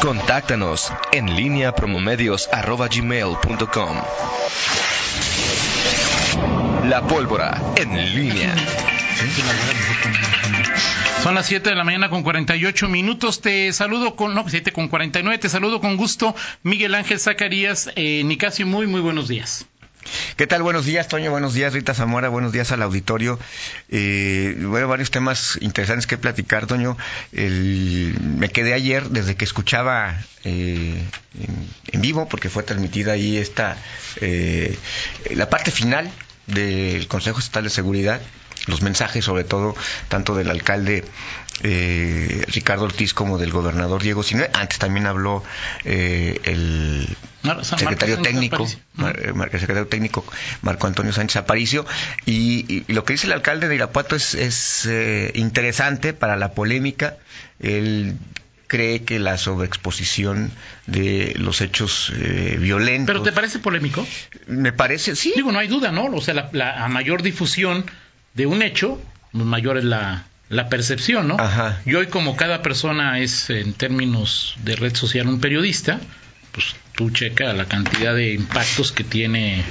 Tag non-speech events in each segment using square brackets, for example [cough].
Contáctanos en línea promomedios.com. La pólvora en línea. Son las 7 de la mañana con 48 minutos. Te saludo con, no, 7 con 49. Te saludo con gusto, Miguel Ángel Zacarías. Eh, Nicasio, muy, muy buenos días. ¿Qué tal? Buenos días, Toño. Buenos días, Rita Zamora. Buenos días al auditorio. Eh, bueno, varios temas interesantes que platicar, Toño. me quedé ayer desde que escuchaba eh, en, vivo, porque fue transmitida ahí esta eh, la parte final del Consejo Estatal de Seguridad los mensajes, sobre todo, tanto del alcalde eh, Ricardo Ortiz como del gobernador Diego Sinue. Antes también habló eh, el secretario técnico, el secretario técnico Marco Antonio Sánchez Aparicio. Y, lo que dice el alcalde de Irapuato es, es eh, interesante para la polémica. Él cree que la sobreexposición de los hechos violentos. ¿Pero te parece polémico? Me parece, sí. Digo, no hay duda, ¿no? O sea, la, la mayor difusión de un hecho, mayor es la, la percepción, ¿no? Ajá. Y hoy como cada persona es en términos de red social un periodista, pues tú checa la cantidad de impactos que tiene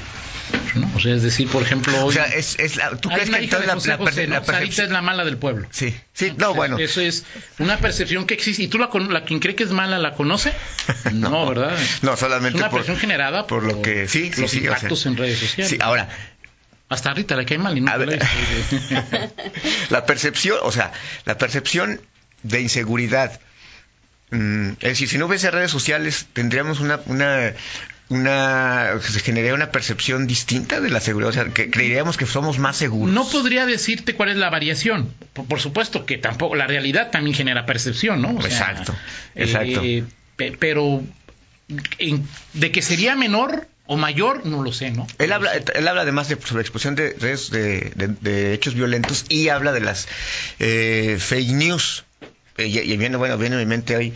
¿no? O sea, es decir, por ejemplo, hoy, o sea, es, es la, ¿tú crees que entonces la, José José, la, es la mala del pueblo? Sí, sí, no, bueno. Eso es una percepción que existe. ¿Y tú la, la quien cree que es mala la conoce? [laughs] No, ¿verdad? No, solamente es una percepción generada por, lo que sí, sí, los sí, impactos en redes sociales. Sí, ahora, hasta Rita le cae mal y no [laughs] La percepción, o sea, la percepción de inseguridad. Mm, es decir, si no hubiese redes sociales, tendríamos una, una, una, se generaría una percepción distinta de la seguridad, o sea, que creeríamos que somos más seguros. No podría decirte cuál es la variación. Por, supuesto que tampoco, la realidad también genera percepción, ¿no? exacto, exacto. Eh, pero de que sería menor, o mayor, no lo sé, ¿no? Él habla, él habla además de sobre exposición de, de, hechos violentos y habla de las eh, fake news. Eh, y, viene, bueno, viene a mi mente hoy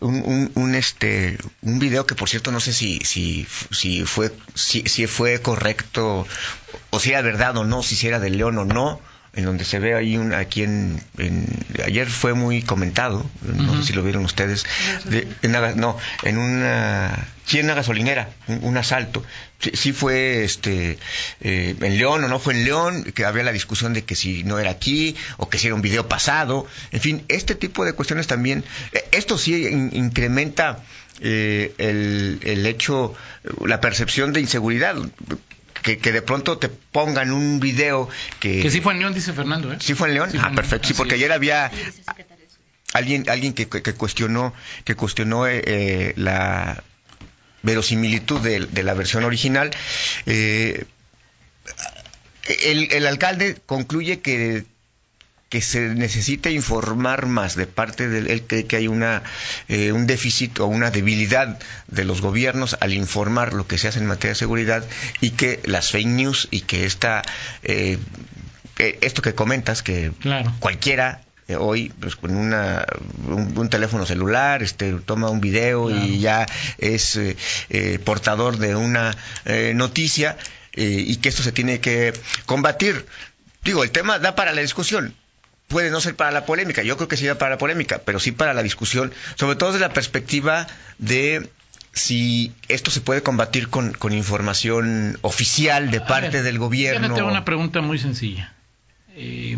un, un, este, un video que por cierto no sé si, si, si fue, si, si fue correcto o si era verdad o no, si era de León o no, en donde se ve ahí un, aquí en, ayer fue muy comentado, no sé si lo vieron ustedes, en, no, en una, sí en una gasolinera, un, asalto, sí, fue este eh, en León o no fue en León, que había la discusión de que si no era aquí o que si era un video pasado, en fin, este tipo de cuestiones también, eh, esto sí incrementa eh, el, el hecho, la percepción de inseguridad que, de pronto te pongan un video que... Que sí fue en León, dice Fernando, ¿eh? Sí fue en León. ah, perfecto. Sí, porque ayer había alguien alguien que, que, cuestionó que cuestionó eh, eh, la verosimilitud de, de, la versión original. Eh, el, el alcalde concluye que que se necesita informar más de parte de él cree que hay una eh, un déficit o una debilidad de los gobiernos al informar lo que se hace en materia de seguridad y que las fake news y que esta eh, eh, esto que comentas que cualquiera hoy pues con una un, teléfono celular este toma un video y ya es portador de una noticia y que esto se tiene que combatir. Digo el tema da para la discusión puede no ser para la polémica, yo creo que sí para la polémica, pero sí para la discusión, sobre todo desde la perspectiva de si esto se puede combatir con, con información oficial de parte del gobierno. tengo una pregunta muy sencilla. Eh,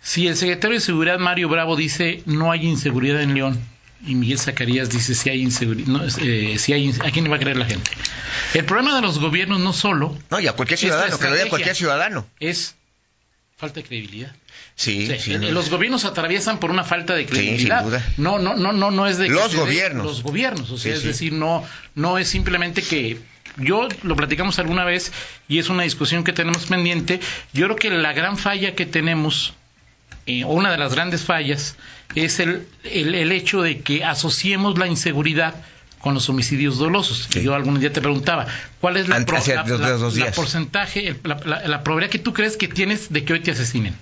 si el secretario de Seguridad, Mario Bravo, dice no hay inseguridad en León, y Miguel Zacarías dice si hay inseguridad, no, eh, si hay, ¿a quién le va a creer la gente? El problema de los gobiernos no solo... No, y a cualquier ciudadano, que lo diga cualquier ciudadano. Es falta de credibilidad. Sí, sí, Los gobiernos atraviesan por una falta de credibilidad. Sí, sin duda. No, no, no, no, no es de los gobiernos. los gobiernos, o sea, es decir, no, no es simplemente que yo lo platicamos alguna vez y es una discusión que tenemos pendiente. Yo creo que la gran falla que tenemos, eh, o una de las grandes fallas, es el, el, hecho de que asociemos la inseguridad con los homicidios dolosos. Yo algún día te preguntaba, ¿cuál es la, porcentaje, la, la, probabilidad que tú crees que tienes de que hoy te asesinen?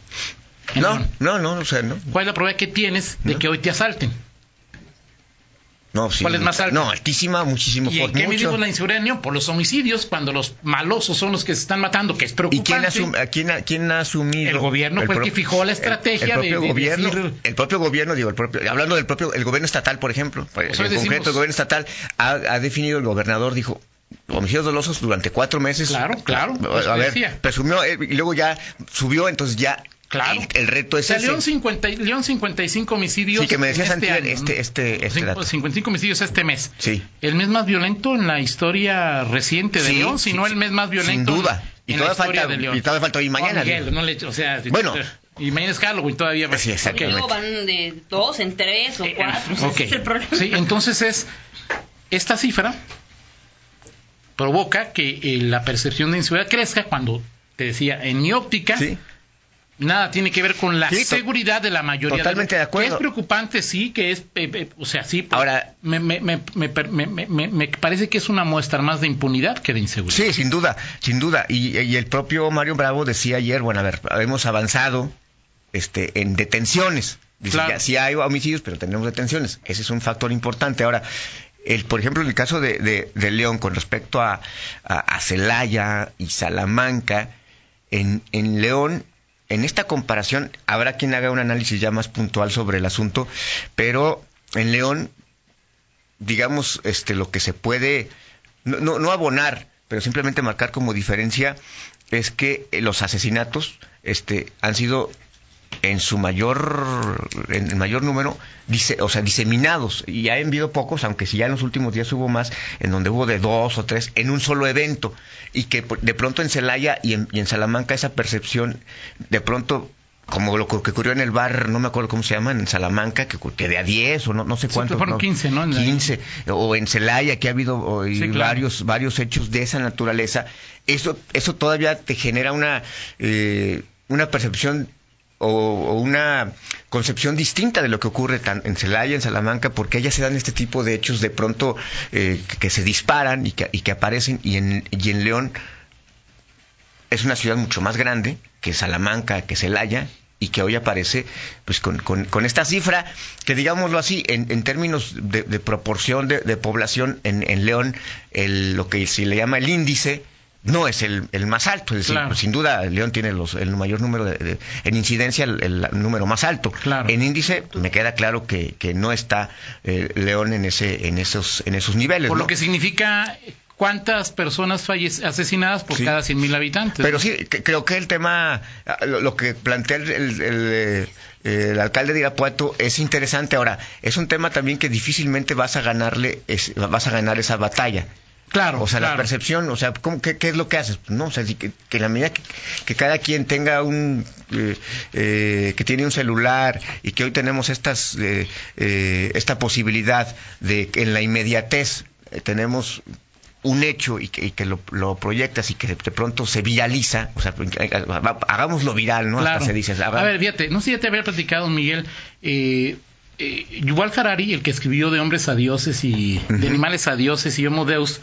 No, no, no, o sea, no. ¿Cuál es la probabilidad que tienes de que hoy te asalten? No, sí, ¿Cuál es más alta? No, altísima, muchísimo. ¿Y por en qué medimos la inseguridad? Por los homicidios, cuando los malosos son los que se están matando, que es ¿Y preocupante. quién, asum- a quién, ha- quién ha asumido? El gobierno fue el que fijó la estrategia el, propio de gobierno, decir- el propio gobierno, digo, el propio, hablando del propio, el gobierno estatal, por ejemplo, Pues en decimos- concreto el gobierno estatal ha, ha definido, el gobernador dijo, homicidios dolosos durante cuatro meses. Claro, claro, A, pues a ver, decía. presumió, eh, y luego ya subió, entonces ya Claro. el, el reto O es sea, ese. León, 50, y- León 55 homicidios. Sí, que me decías este año, este- este- este Cinco- dato. 55 homicidios este mes. Sí. El mes más violento en la historia reciente de Sí, León, si sí, no el mes más violento. sin duda. En Y la todavía historia falta- de León. y todavía falta hoy y mañana, Oh, Miguel, digo. no le- o sea, Bueno. Y mañana es Halloween todavía. Sí, exactamente. Luego van de dos en tres o Eh, cuatro. o sea, ok. ese es el problema. Sí, entonces es esta cifra provoca que eh, la percepción de inseguridad crezca cuando te decía en mi óptica Sí. Nada tiene que ver con la Sí, seguridad de la mayoría totalmente de acuerdo. que es preocupante sí que es eh, eh, o sea sí pero Ahora- me, me, me, me, me- me- me- me parece que es una muestra más de impunidad que de inseguridad Sí, sin duda, sin duda. Y, y el propio Mario Bravo decía ayer, bueno, a ver, hemos avanzado este, en detenciones. Dice, Claro. ya, sí hay homicidios, pero tenemos detenciones. Ese es un factor importante. Ahora, el, por ejemplo, en el caso de, de- de León, con respecto a, a, a Celaya y Salamanca, en, en León, en esta comparación, habrá quien haga un análisis ya más puntual sobre el asunto, pero en León digamos, este, lo que se puede, no, no, no abonar, pero simplemente marcar como diferencia, es que los asesinatos este, han sido en su mayor, en el mayor número, dice, o sea, diseminados. Y ha habido pocos, aunque si ya en los últimos días hubo más, en donde hubo de dos o tres, en un solo evento. Y que de pronto en Celaya y en, y en Salamanca esa percepción, de pronto como lo que ocurrió en el bar, no me acuerdo cómo se llama, en Salamanca, que, que de a 10 o no, no sé Sí, cuántos. fueron no, 15, ¿no? En la- 15, o en Celaya, que ha habido o, y Sí, claro. varios, varios hechos de esa naturaleza. Eso, eso todavía te genera una, eh, una percepción o, una concepción distinta de lo que ocurre tan, en Celaya, en Salamanca, porque allá se dan este tipo de hechos de pronto eh, que, se disparan y que, y que aparecen, y en, y en León es una ciudad mucho más grande que Salamanca, que Celaya, y que hoy aparece pues con, con- con esta cifra que digámoslo así, en, en términos de, de proporción de, de población en, en León, el- lo que se le llama el índice, no es el, el más alto, es decir, Claro. sin duda León tiene los, el mayor número de, de- en incidencia el, el número más alto. Claro. En índice me queda claro que, que no está eh, León en ese en esos en esos niveles. por ¿no? lo que significa cuántas personas asesinadas por Sí. cada 100.000 habitantes Pero sí, que- creo que el tema, lo, lo que plantea el, el- el, eh, el alcalde de Irapuato es interesante. Ahora, es un tema también que difícilmente vas a ganarle, es- vas a ganar esa batalla. Claro O sea, la percepción, o sea, ¿cómo- qué, qué es lo que haces? No, o sea, que, la medida que, que cada quien tenga un, eh, eh, que tiene un celular y que hoy tenemos estas, eh, eh, esta posibilidad de que en la inmediatez tenemos un hecho y que, y que lo, lo proyectas y que de pronto se viraliza, o sea, hagámoslo viral, ¿no? Claro. Hasta se dice. haga- A ver, fíjate, no sé si ya te había platicado, Miguel. Eh, eh, Yuval Harari, el que escribió de hombres a dioses y de animales a dioses y Homo Deus,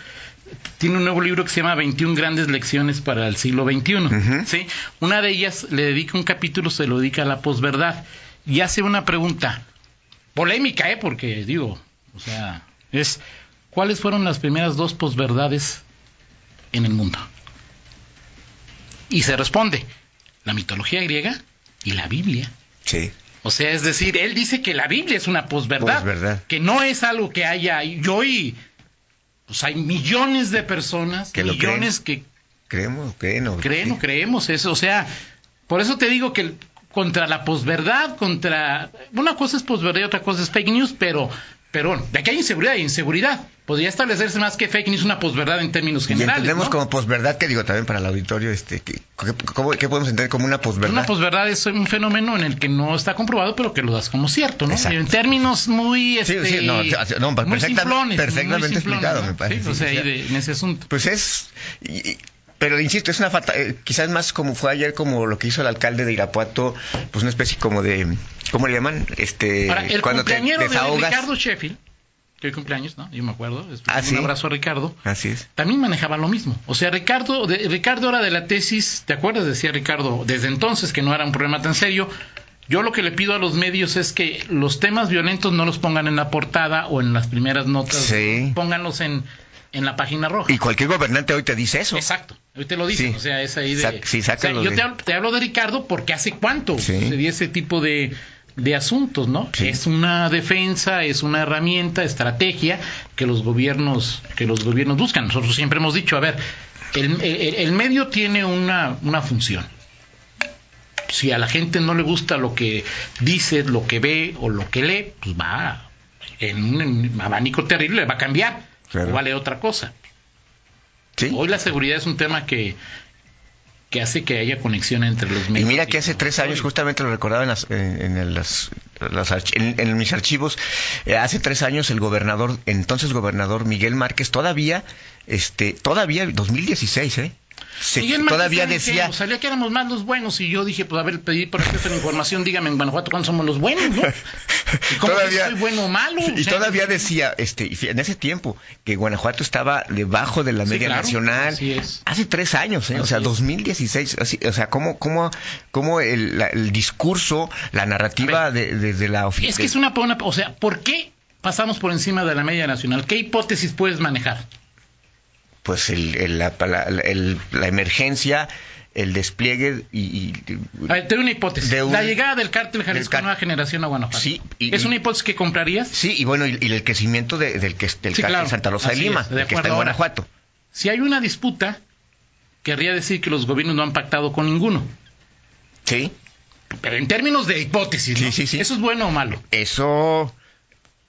tiene un nuevo libro que se llama 21 grandes lecciones para el siglo XXI. ¿sí? Una de ellas le dedica un capítulo, se lo dedica a la posverdad y hace una pregunta polémica, ¿eh? Porque digo, o sea, es ¿cuáles fueron las primeras dos posverdades en el mundo? Y se responde, la mitología griega y la Biblia. Sí. O sea, es decir, él dice que la Biblia es una posverdad, Posverdad. que no es algo que haya y hoy pues hay millones de personas, Que lo millones que Creemos, creen, o- creen o creemos eso, o sea, por eso te digo que contra la posverdad, contra una cosa es posverdad y otra cosa es fake news, pero pero bueno, de aquí hay inseguridad y inseguridad. Podría establecerse más que fake news una posverdad en términos Y generales. entendemos ¿no? como posverdad, que digo también para el auditorio, este, que, que- cómo- ¿qué podemos entender como una posverdad? Una posverdad es un fenómeno en el que no está comprobado, pero que lo das como cierto, ¿no? Exacto. En términos muy, Sí, este, sí, no, no, muy perfecta- simplones, perfectamente muy simplones, explicado, ¿no? me parece, Sí, o sí, sea, de- en ese asunto. Pues es, y- y- pero insisto, es una falta, eh, quizás más como fue ayer, como lo que hizo el alcalde de Irapuato, pues una especie como de, ¿cómo le llaman? Este, Ahora, el cuando te cumpleañero de desahogas. Ricardo Sheffield, que hoy cumpleaños, ¿no? Yo me acuerdo. Ah, un ¿sí? abrazo a Ricardo. Así es. También manejaba lo mismo. O sea, Ricardo, de- Ricardo era de la tesis, ¿te acuerdas? Decía Ricardo, desde entonces que no era un problema tan serio, Yo lo que le pido a los medios es que los temas violentos no los pongan en la portada o en las primeras notas, Sí. pónganlos en, en la página roja. Y cualquier gobernante hoy te dice eso. Exacto, hoy te lo dicen, Sí. o sea, es ahí de... Sí, o sea, yo de- te hablo, te hablo de Ricardo porque hace cuánto Sí. sucedía ese tipo de, de asuntos, ¿no? Es una defensa, es una herramienta, estrategia que los gobiernos que los gobiernos buscan. Nosotros siempre hemos dicho, a ver, el, el- el medio tiene una, una función. Si a la gente no le gusta lo que dice, lo que ve o lo que lee, pues va en un, en un abanico terrible, va a cambiar. Claro. O vale otra cosa. Sí. Hoy la seguridad es un tema que, que hace que haya conexión entre los Y medios. mira que hace tres años, justamente lo recordaba en, las- en- en las- las en mis archivos, eh, hace tres años el gobernador, entonces gobernador Miguel Márquez, todavía, este, todavía, 2016, ¿eh? Se- Miguel todavía decía, ingenuo, salía que éramos más los buenos y yo dije, pues a ver, pedí por acceso la información, dígame en Guanajuato cuándo somos los buenos, ¿no? ¿Y cómo que soy bueno o malo? Y O sea, todavía decía, este, en ese tiempo, que Guanajuato estaba debajo de la Sí, media claro, nacional. así es. Hace tres años, ¿eh? o sea, es. 2016. así- o sea, cómo, cómo, cómo el, la- el discurso, la narrativa A de, de- de la oficina. Es que es una, una- o sea, ¿por qué pasamos por encima de la media nacional? ¿Qué hipótesis puedes manejar? Pues el, el- la, el- la emergencia, el despliegue y. y- A ver, te doy una hipótesis. De un- la llegada del cártel Jalisco car- Nueva Generación a Guanajuato. Sí, y- ¿Es y- una hipótesis que comprarías? sí, y bueno, y, el crecimiento de- del, que, del Sí, cártel claro. Santa Rosa de Así Lima, es, de el que está en Ahora, Guanajuato. Si hay una disputa, querría decir que los gobiernos no han pactado con ninguno. Sí, Pero en términos de hipótesis, ¿no? Sí, sí, sí. ¿Eso es bueno o malo? eso.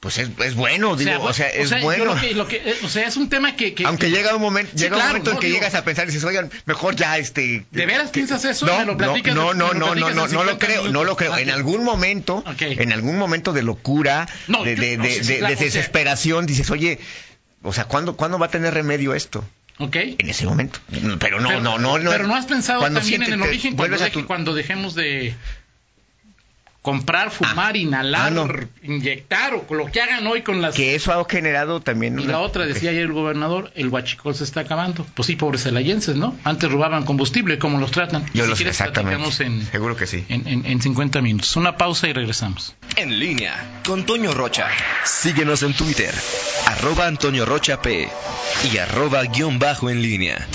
Pues es, es bueno, digo, o sea, es bueno. lo que- lo que- eh, o sea, es un tema que... que- Aunque que- llega un momento, Sí, llega un momento en que digo- llegas a pensar y dices, oigan, mejor ya este. ¿De veras piensas eso? No, ¿Me lo no, platicas- no, me no, no, no, no, no lo 50 creo, no lo creo. En algún momento, en algún momento de locura, No, de, de, de, sí, claro, desesperación, dices, oye, o sea, ¿cuándo, ¿cuándo va a tener remedio esto? ¿Ok? En ese momento. Pero no, pero, no, no, no. Pero no has pensado también en el origen cuando, a tu- cuando dejemos de comprar, fumar, inhalar, ah, no. inyectar o con lo que hagan hoy con las... Que eso ha generado también. Y una- la otra, decía ayer el gobernador, el huachicol se está acabando. Pues sí, pobres celayenses, ¿no? Antes robaban combustible, ¿cómo los tratan? Yo si los quieres, exactamente. en, Seguro que sí. en, en, en 50 minutos. Una pausa y regresamos. En línea con Toño Rocha. Síguenos en Twitter, arroba Antonio Rocha P y arroba guion bajo en línea.